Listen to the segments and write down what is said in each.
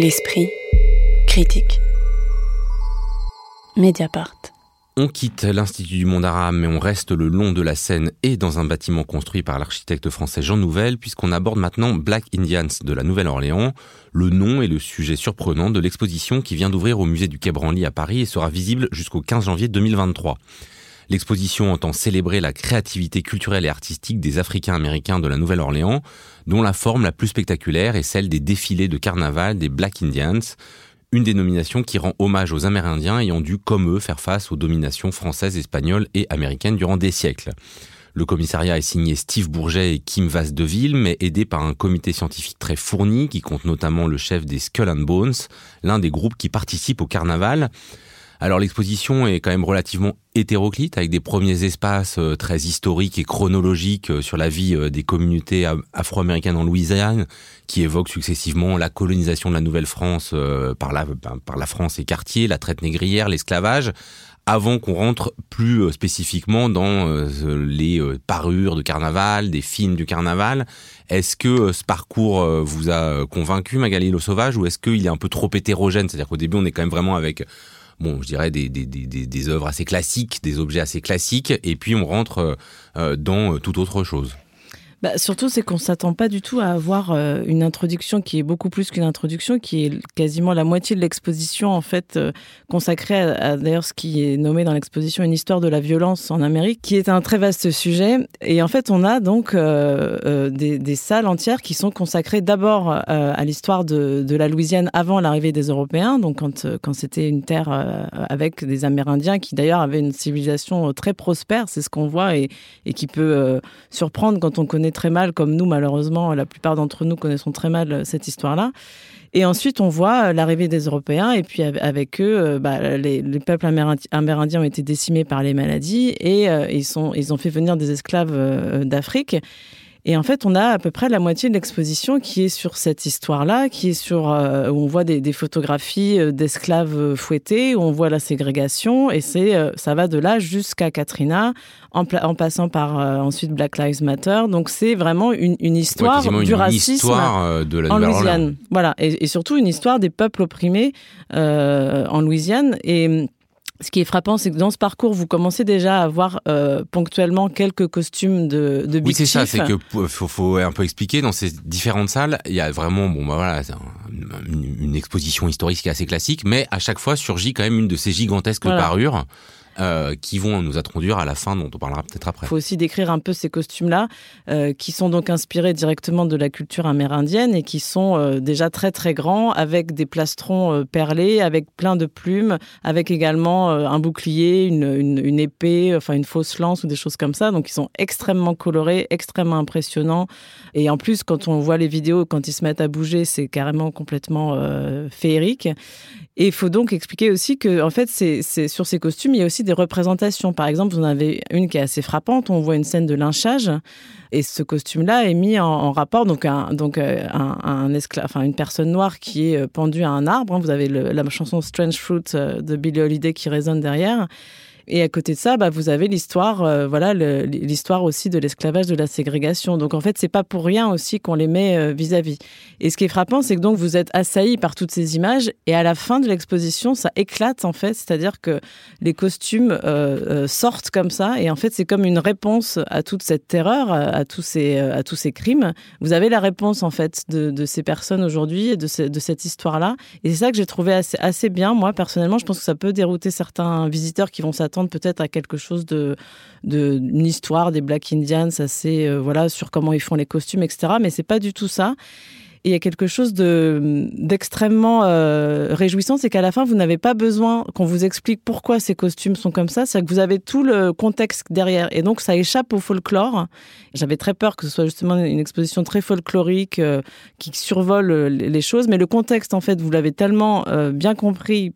L'esprit critique. Mediapart. On quitte l'Institut du monde arabe, mais on reste le long de la Seine et dans un bâtiment construit par l'architecte français Jean Nouvel, puisqu'on aborde maintenant Black Indians de la Nouvelle-Orléans, le nom et le sujet surprenant de l'exposition qui vient d'ouvrir au musée du Quai Branly à Paris et sera visible jusqu'au 15 janvier 2023. L'exposition entend célébrer la créativité culturelle et artistique des Africains américains de la Nouvelle-Orléans, dont la forme la plus spectaculaire est celle des défilés de carnaval des Black Indians, une dénomination qui rend hommage aux Amérindiens ayant dû, comme eux, faire face aux dominations françaises, espagnoles et américaines durant des siècles. Le commissariat est signé Steve Bourget et Kim Vasdeville, mais aidé par un comité scientifique très fourni qui compte notamment le chef des Skull and Bones, l'un des groupes qui participent au carnaval. Alors l'exposition est quand même relativement hétéroclite avec des premiers espaces euh, très historiques et chronologiques euh, sur la vie euh, des communautés afro-américaines en Louisiane qui évoquent successivement la colonisation de la Nouvelle-France par la, ben, par la France et quartiers, la traite négrière, l'esclavage avant qu'on rentre plus spécifiquement dans les parures de carnaval, des films du carnaval. Est-ce que ce parcours vous a convaincu, Magali Le Sauvage, ou est-ce qu'il est un peu trop hétérogène? C'est-à-dire qu'au début, on est quand même vraiment avec bon, je dirais des, des, des, des, œuvres assez classiques, des objets assez classiques, et puis on rentre euh, dans euh, toute autre chose. Bah, surtout, c'est qu'on s'attend pas du tout à avoir euh, une introduction qui est beaucoup plus qu'une introduction, qui est quasiment la moitié de l'exposition, en fait, euh, consacrée à, d'ailleurs ce qui est nommé dans l'exposition une histoire de la violence en Amérique, qui est un très vaste sujet. Et en fait, on a donc euh, des, salles entières qui sont consacrées d'abord à l'histoire de, la Louisiane avant l'arrivée des Européens, donc quand, c'était une terre avec des Amérindiens qui d'ailleurs avaient une civilisation très prospère, c'est ce qu'on voit et qui peut surprendre quand on connaît très mal, comme nous malheureusement, la plupart d'entre nous connaissons très mal euh, cette histoire-là. Et ensuite, on voit euh, l'arrivée des Européens, et puis avec eux, euh, bah, les, peuples amérindiens ont été décimés par les maladies, et ils, sont, ils ont fait venir des esclaves d'Afrique. Et en fait, on a à peu près la moitié de l'exposition qui est sur cette histoire-là, qui est sur euh, où on voit des, photographies euh, d'esclaves euh, fouettés, où on voit la ségrégation, et c'est ça va de là jusqu'à Katrina, en, passant par ensuite Black Lives Matter. Donc c'est vraiment une, histoire du racisme de la en Louisiane. Voilà, et, et, surtout une histoire des peuples opprimés en Louisiane et ce qui est frappant, c'est que dans ce parcours, vous commencez déjà à voir euh, ponctuellement quelques costumes de, de Oui, c'est ça. C'est que faut, faut un peu expliquer dans ces différentes salles, il y a vraiment, bon, bah voilà, une, une, exposition historique qui est assez classique, mais à chaque fois surgit quand même une de ces gigantesques parures euh, qui vont nous introduire à la fin, dont on parlera peut-être après. Il faut aussi décrire un peu ces costumes-là, euh, qui sont donc inspirés directement de la culture amérindienne et qui sont euh, déjà très très grands, avec des plastrons perlés, avec plein de plumes, avec également un bouclier, une, une, épée, enfin une fausse lance ou des choses comme ça. Donc ils sont extrêmement colorés, extrêmement impressionnants. Et en plus, quand on voit les vidéos, quand ils se mettent à bouger, c'est carrément complètement féerique. Et il faut donc expliquer aussi que, en fait, c'est sur ces costumes, il y a aussi des représentations. Par exemple, vous en avez une qui est assez frappante. On voit une scène de lynchage. Et ce costume-là est mis en, rapport, donc, un, donc euh, un esclave, enfin une personne noire qui est euh, pendue à un arbre. Hein. Vous avez la chanson Strange Fruit euh, de Billie Holiday qui résonne derrière. Et à côté de ça, bah, vous avez l'histoire, euh, voilà, l'histoire aussi de l'esclavage, de la ségrégation. Donc en fait, c'est pas pour rien aussi qu'on les met vis-à-vis. Et ce qui est frappant, c'est que donc vous êtes assailli par toutes ces images, et à la fin de l'exposition, ça éclate en fait, c'est-à-dire que les costumes euh, euh, sortent comme ça, et en fait, c'est comme une réponse à toute cette terreur, à tous ces, crimes. Vous avez la réponse en fait de, ces personnes aujourd'hui et de, cette histoire-là, et c'est ça que j'ai trouvé assez bien. Moi, personnellement, je pense que ça peut dérouter certains visiteurs qui vont s'attendre peut-être à quelque chose de, de histoire des Black Indians assez euh, voilà sur comment ils font les costumes, etc. Mais c'est pas du tout ça. Et il y a quelque chose de d'extrêmement euh, réjouissant, c'est qu'à la fin, vous n'avez pas besoin qu'on vous explique pourquoi ces costumes sont comme ça. C'est que vous avez tout le contexte derrière, et donc ça échappe au folklore. J'avais très peur que ce soit justement une exposition très folklorique euh, qui survole les choses, mais le contexte, en fait, vous l'avez tellement bien compris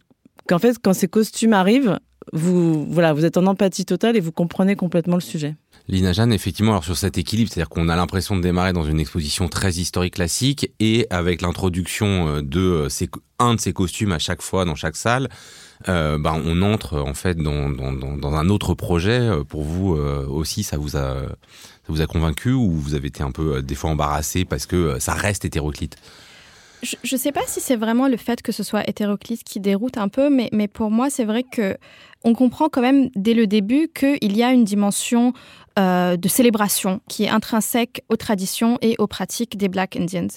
qu'en fait, quand ces costumes arrivent, vous, voilà, vous êtes en empathie totale et vous comprenez complètement le sujet. Lina Jeanne, effectivement, alors sur cet équilibre, c'est-à-dire qu'on a l'impression de démarrer dans une exposition très historique classique et avec l'introduction euh, de euh, ces, un de ces costumes à chaque fois dans chaque salle, euh, ben, on entre en fait dans, dans, un autre projet. Euh, pour vous aussi, ça vous a ça vous a convaincu ou vous avez été un peu des fois embarrassé parce que ça reste hétéroclite? Je ne sais pas si c'est vraiment le fait que ce soit hétéroclite qui déroute un peu, mais, pour moi, c'est vrai que on comprend quand même dès le début qu'il y a une dimension euh, de célébration qui est intrinsèque aux traditions et aux pratiques des Black Indians.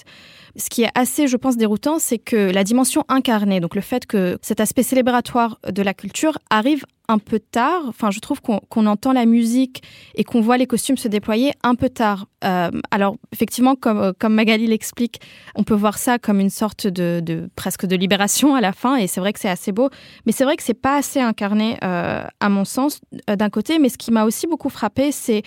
Ce qui est assez, je pense, déroutant, c'est que la dimension incarnée, donc le fait que cet aspect célébratoire de la culture arrive un peu tard. Enfin, je trouve qu'on entend la musique et qu'on voit les costumes se déployer un peu tard. Euh, alors, effectivement, comme, comme Magali l'explique, on peut voir ça comme une sorte de, de, presque de libération à la fin, et c'est vrai que c'est assez beau. Mais c'est vrai que c'est pas assez incarné, euh, à mon sens, euh, d'un côté. Mais ce qui m'a aussi beaucoup frappé, c'est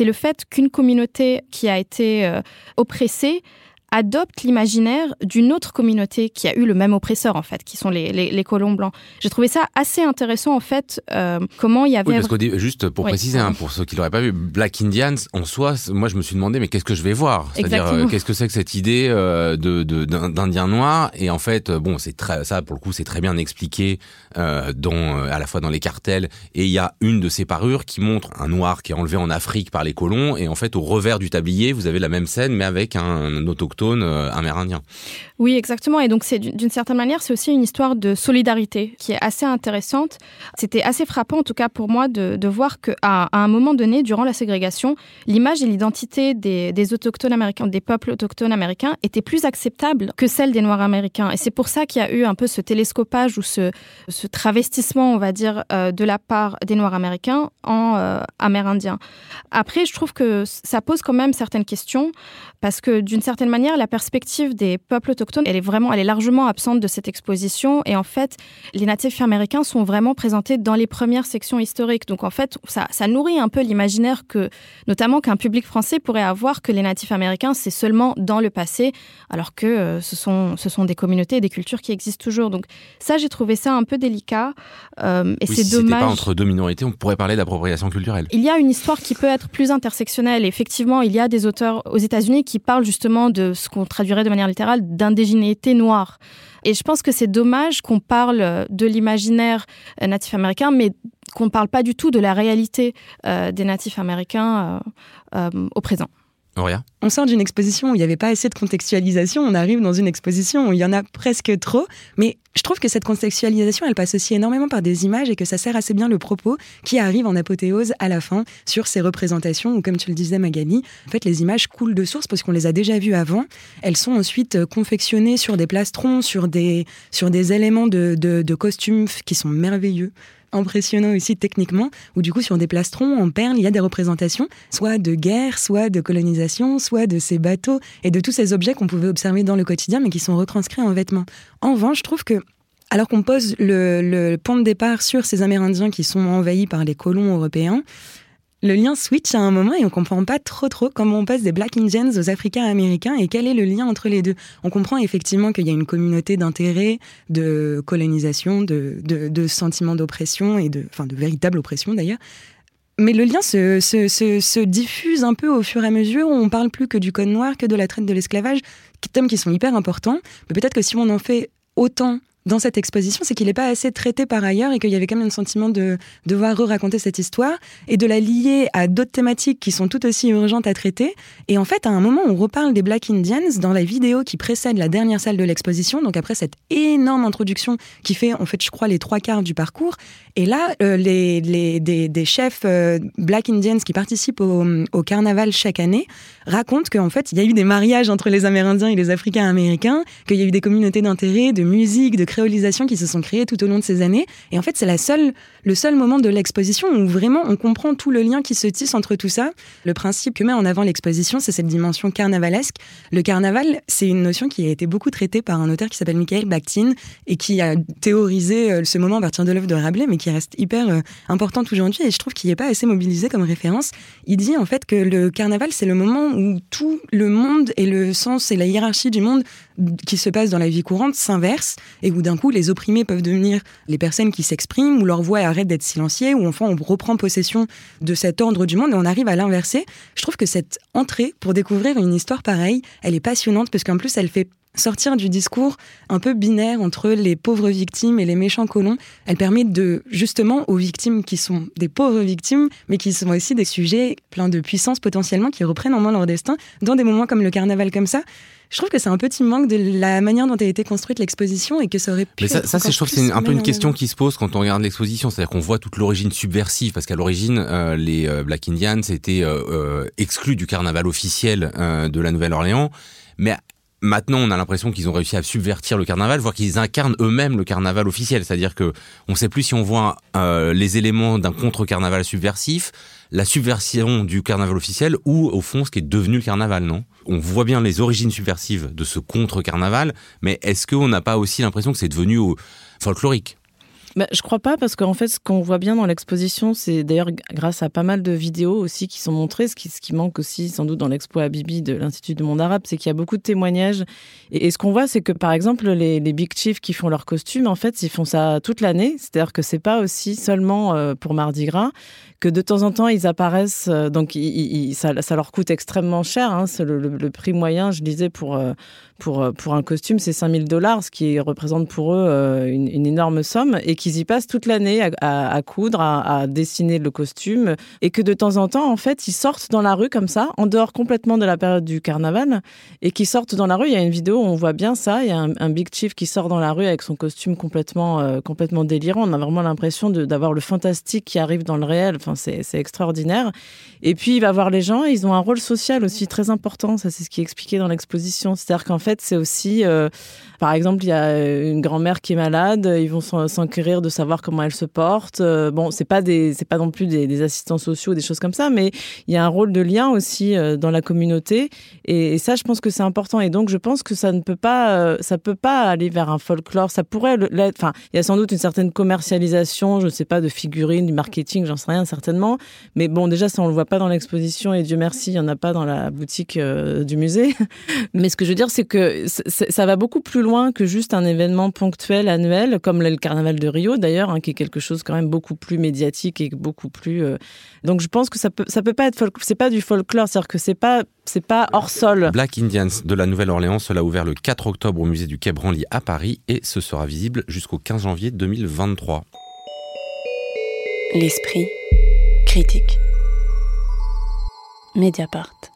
le fait qu'une communauté qui a été oppressée adopte l'imaginaire d'une autre communauté qui a eu le même oppresseur, en fait, qui sont les, les, colons blancs. J'ai trouvé ça assez intéressant, en fait, euh, comment il y avait... Oui, parce que juste pour préciser, hein, pour ceux qui l'auraient pas vu, Black Indians, en soi, moi, je me suis demandé, mais qu'est-ce que je vais voir? C'est-à-dire, euh, qu'est-ce que c'est que cette idée euh, de d'Indien noir? Et en fait, bon, c'est très, ça, pour le coup, c'est très bien expliqué dans, à la fois dans les cartels, et il y a une de ces parures qui montre un noir qui est enlevé en Afrique par les colons, et en fait, au revers du tablier, vous avez la même scène, mais avec un, un autochtone euh, amérindien. Oui, exactement. Et donc, c'est d'une certaine manière, c'est aussi une histoire de solidarité qui est assez intéressante. C'était assez frappant, en tout cas pour moi, de, voir qu'à à un moment donné, durant la ségrégation, l'image et l'identité des, autochtones américains, des peuples autochtones américains, était plus acceptable que celle des Noirs américains. Et c'est pour ça qu'il y a eu un peu ce télescopage ou ce, travestissement, on va dire, euh, de la part des Noirs américains en euh, amérindiens. Après, je trouve que ça pose quand même certaines questions parce que d'une certaine manière, la perspective des peuples autochtones, elle est vraiment, elle est largement absente de cette exposition. Et en fait, les natifs américains sont vraiment présentés dans les premières sections historiques. Donc en fait, ça, ça nourrit un peu l'imaginaire que, notamment qu'un public français pourrait avoir que les natifs américains, c'est seulement dans le passé, alors que euh, ce, sont, ce sont des communautés et des cultures qui existent toujours. Donc ça, j'ai trouvé ça un peu délicat. Euh, et c'est si dommage. pas entre deux minorités, on pourrait parler d'appropriation culturelle. Il y a une histoire qui peut être plus intersectionnelle. Effectivement, il y a des auteurs aux États-Unis qui parlent justement de ce qu'on traduirait de manière littérale d'indégénéité noire. Et je pense que c'est dommage qu'on parle de l'imaginaire euh, natif américain, mais qu'on ne parle pas du tout de la réalité euh, des natifs américains euh, au présent. On sort d'une exposition où il n'y avait pas assez de contextualisation, on arrive dans une exposition où il y en a presque trop, mais je trouve que cette contextualisation, elle passe aussi énormément par des images et que ça sert assez bien le propos qui arrive en apothéose à la fin sur ces représentations où, comme tu le disais Magali, en fait les images coulent de source parce qu'on les a déjà vues avant. Elles sont ensuite euh, confectionnées sur des plastrons, sur des, sur des éléments de, de, costumes qui sont merveilleux impressionnant aussi techniquement, où du coup sur des plastrons en perles, il y a des représentations, soit de guerre, soit de colonisation, de ces bateaux et de tous ces objets qu'on pouvait observer dans le quotidien, mais qui sont retranscrits en vêtements. En revanche, je trouve que alors qu'on pose le, le point de départ sur ces Amérindiens qui sont envahis par les colons européens, le lien switch à un moment et on comprend pas trop trop comment on passe des Black Indians aux Africains américains et quel est le lien entre les deux. On comprend effectivement qu'il y a une communauté d'intérêt, de colonisation, de sentiments d'oppression et de, enfin, de véritable oppression d'ailleurs. Mais le lien se, se, se, se, diffuse un peu au fur et à mesure on parle plus que du code noir, que de la traite de l'esclavage, thèmes qui sont hyper importants. Mais peut-être que si on en fait autant dans cette exposition, c'est qu'il n'est pas assez traité par ailleurs et qu'il y avait quand même un sentiment de devoir re-raconter cette histoire et de la lier à d'autres thématiques qui sont tout aussi urgentes à traiter. Et en fait, à un moment, on reparle des Black Indians dans la vidéo qui précède la dernière salle de l'exposition, donc après cette énorme introduction qui fait, en fait, je crois, les trois quarts du parcours. Et là, euh, les, les, des, chefs euh, Black Indians qui participent au, au carnaval chaque année racontent qu'en fait, il y a eu des mariages entre les Amérindiens et les Africains américains, qu'il y a eu des communautés d'intérêt, de musique, de qui se sont créées tout au long de ces années. Et en fait, c'est le seul moment de l'exposition où vraiment on comprend tout le lien qui se tisse entre tout ça. Le principe que met en avant l'exposition, c'est cette dimension carnavalesque. Le carnaval, c'est une notion qui a été beaucoup traitée par un auteur qui s'appelle Michael Bakhtin et qui a théorisé euh, ce moment à partir de l'œuvre de Rabelais, mais qui reste hyper euh, importante aujourd'hui. Et je trouve qu'il n'est pas assez mobilisé comme référence. Il dit en fait que le carnaval, c'est le moment où tout le monde et le sens et la hiérarchie du monde qui se passe dans la vie courante s'inverse et où d'un coup les opprimés peuvent devenir les personnes qui s'expriment, où leur voix arrête d'être silenciée, où enfin on reprend possession de cet ordre du monde et on arrive à l'inverser. Je trouve que cette entrée pour découvrir une histoire pareille, elle est passionnante parce qu'en plus elle fait sortir du discours un peu binaire entre les pauvres victimes et les méchants colons. Elle permet de, justement, aux victimes qui sont des pauvres victimes, mais qui sont aussi des sujets pleins de puissance potentiellement, qui reprennent en main leur destin dans des moments comme le carnaval comme ça je trouve que c'est un petit manque de la manière dont a été construite l'exposition et que ça aurait pu. Mais ça, être ça je trouve, c'est un peu une question qui se pose quand on regarde l'exposition, c'est-à-dire qu'on voit toute l'origine subversive, parce qu'à l'origine, euh, les euh, Black Indians étaient euh, euh, exclus du carnaval officiel euh, de la Nouvelle-Orléans, mais Maintenant, on a l'impression qu'ils ont réussi à subvertir le carnaval, voire qu'ils incarnent eux-mêmes le carnaval officiel. C'est-à-dire que on sait plus si on voit euh, les éléments d'un contre-carnaval subversif, la subversion du carnaval officiel, ou au fond ce qui est devenu le carnaval, non? On voit bien les origines subversives de ce contre-carnaval, mais est-ce qu'on n'a pas aussi l'impression que c'est devenu folklorique? Bah, je crois pas parce qu'en fait, ce qu'on voit bien dans l'exposition, c'est d'ailleurs grâce à pas mal de vidéos aussi qui sont montrées. Ce qui, manque aussi sans doute dans l'expo à Bibi de l'Institut du monde arabe, c'est qu'il y a beaucoup de témoignages. Et, ce qu'on voit, c'est que par exemple, les, les big chiefs qui font leurs costumes, en fait, ils font ça toute l'année. C'est-à-dire que c'est pas aussi seulement euh, pour Mardi Gras que de temps en temps ils apparaissent. euh, donc, ça, leur coûte extrêmement cher. Hein, le, prix moyen, je disais, pour euh, pour, euh, pour un costume, c'est 5000 dollars, ce qui représente pour eux une, énorme somme, et qu'ils y passent toute l'année à, coudre, à, dessiner le costume, et que de temps en temps, en fait, ils sortent dans la rue comme ça, en dehors complètement de la période du carnaval, et qui sortent dans la rue. Il y a une vidéo où on voit bien ça, il y a un, big chief qui sort dans la rue avec son costume complètement, complètement délirant. On a vraiment l'impression d'avoir le fantastique qui arrive dans le réel. C'est extraordinaire. Et puis, il va voir les gens. Ils ont un rôle social aussi très important. Ça, c'est ce qui est expliqué dans l'exposition. C'est-à-dire qu'en fait, c'est aussi, euh, par exemple, il y a une grand-mère qui est malade. Ils vont s'en- s'enquérir de savoir comment elle se porte. Euh, bon, c'est pas des, c'est pas non plus des, assistants sociaux, des choses comme ça, mais il y a un rôle de lien aussi euh, dans la communauté. Et, ça, je pense que c'est important. Et donc, je pense que ça ne peut pas, ça peut pas aller vers un folklore. Ça pourrait. Enfin, il y a sans doute une certaine commercialisation, je ne sais pas, de figurines, du marketing, j'en sais rien certainement. Mais bon, déjà, ça, on le voit pas dans l'exposition et Dieu merci, il y en a pas dans la boutique euh, du musée. Mais ce que je veux dire, c'est que ça va beaucoup plus loin que juste un événement ponctuel, annuel, comme le carnaval de Rio d'ailleurs, hein, qui est quelque chose quand même beaucoup plus médiatique et beaucoup plus. euh, Donc, je pense que ça peut, ça peut pas être folk... c'est pas du folklore, c'est-à-dire que c'est pas, c'est pas hors sol. Black Indians de la Nouvelle-Orléans, cela a ouvert le 4 octobre au musée du Quai Branly à Paris et ce sera visible jusqu'au 15 janvier 2023. L'esprit critique. Mediapart.